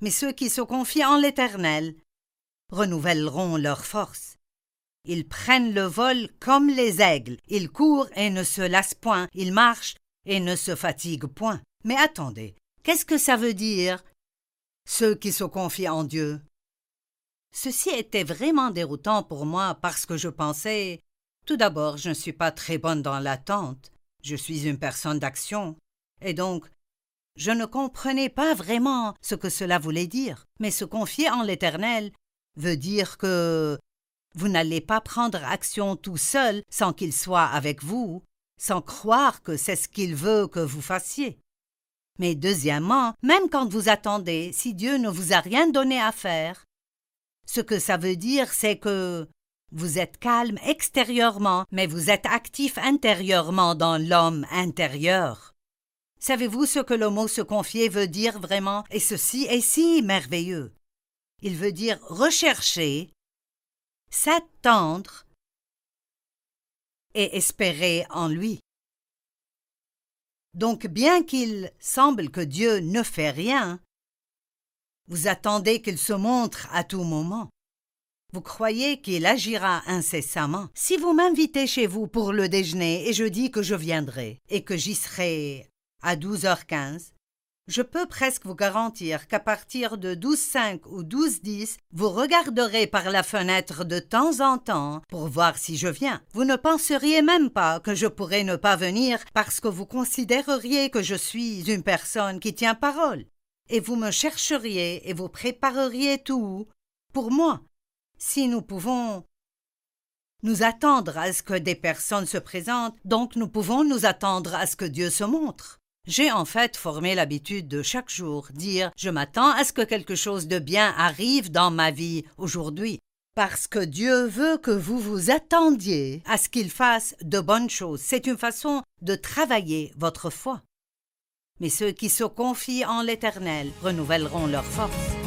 Mais ceux qui se confient en l'Éternel renouvelleront leur force. Ils prennent le vol comme les aigles, ils courent et ne se lassent point, ils marchent et ne se fatiguent point. Mais attendez, qu'est-ce que ça veut dire Ceux qui se confient en Dieu? Ceci était vraiment déroutant pour moi parce que je pensais tout d'abord, je ne suis pas très bonne dans l'attente, je suis une personne d'action, et donc je ne comprenais pas vraiment ce que cela voulait dire. Mais se confier en l'Éternel veut dire que vous n'allez pas prendre action tout seul sans qu'il soit avec vous, sans croire que c'est ce qu'il veut que vous fassiez. Mais deuxièmement, même quand vous attendez, si Dieu ne vous a rien donné à faire, ce que ça veut dire, c'est que vous êtes calme extérieurement, mais vous êtes actif intérieurement dans l'homme intérieur. Savez-vous ce que le mot se confier veut dire vraiment? Et ceci est si merveilleux. Il veut dire rechercher, s'attendre et espérer en lui. Donc bien qu'il semble que Dieu ne fait rien, vous attendez qu'il se montre à tout moment. Vous croyez qu'il agira incessamment Si vous m'invitez chez vous pour le déjeuner et je dis que je viendrai et que j'y serai à 12h15, je peux presque vous garantir qu'à partir de 12h05 ou 12h10, vous regarderez par la fenêtre de temps en temps pour voir si je viens. Vous ne penseriez même pas que je pourrais ne pas venir parce que vous considéreriez que je suis une personne qui tient parole. Et vous me chercheriez et vous prépareriez tout pour moi si nous pouvons nous attendre à ce que des personnes se présentent, donc nous pouvons nous attendre à ce que Dieu se montre. J'ai en fait formé l'habitude de chaque jour dire je m'attends à ce que quelque chose de bien arrive dans ma vie aujourd'hui, parce que Dieu veut que vous vous attendiez à ce qu'il fasse de bonnes choses. C'est une façon de travailler votre foi. Mais ceux qui se confient en l'Éternel renouvelleront leur force.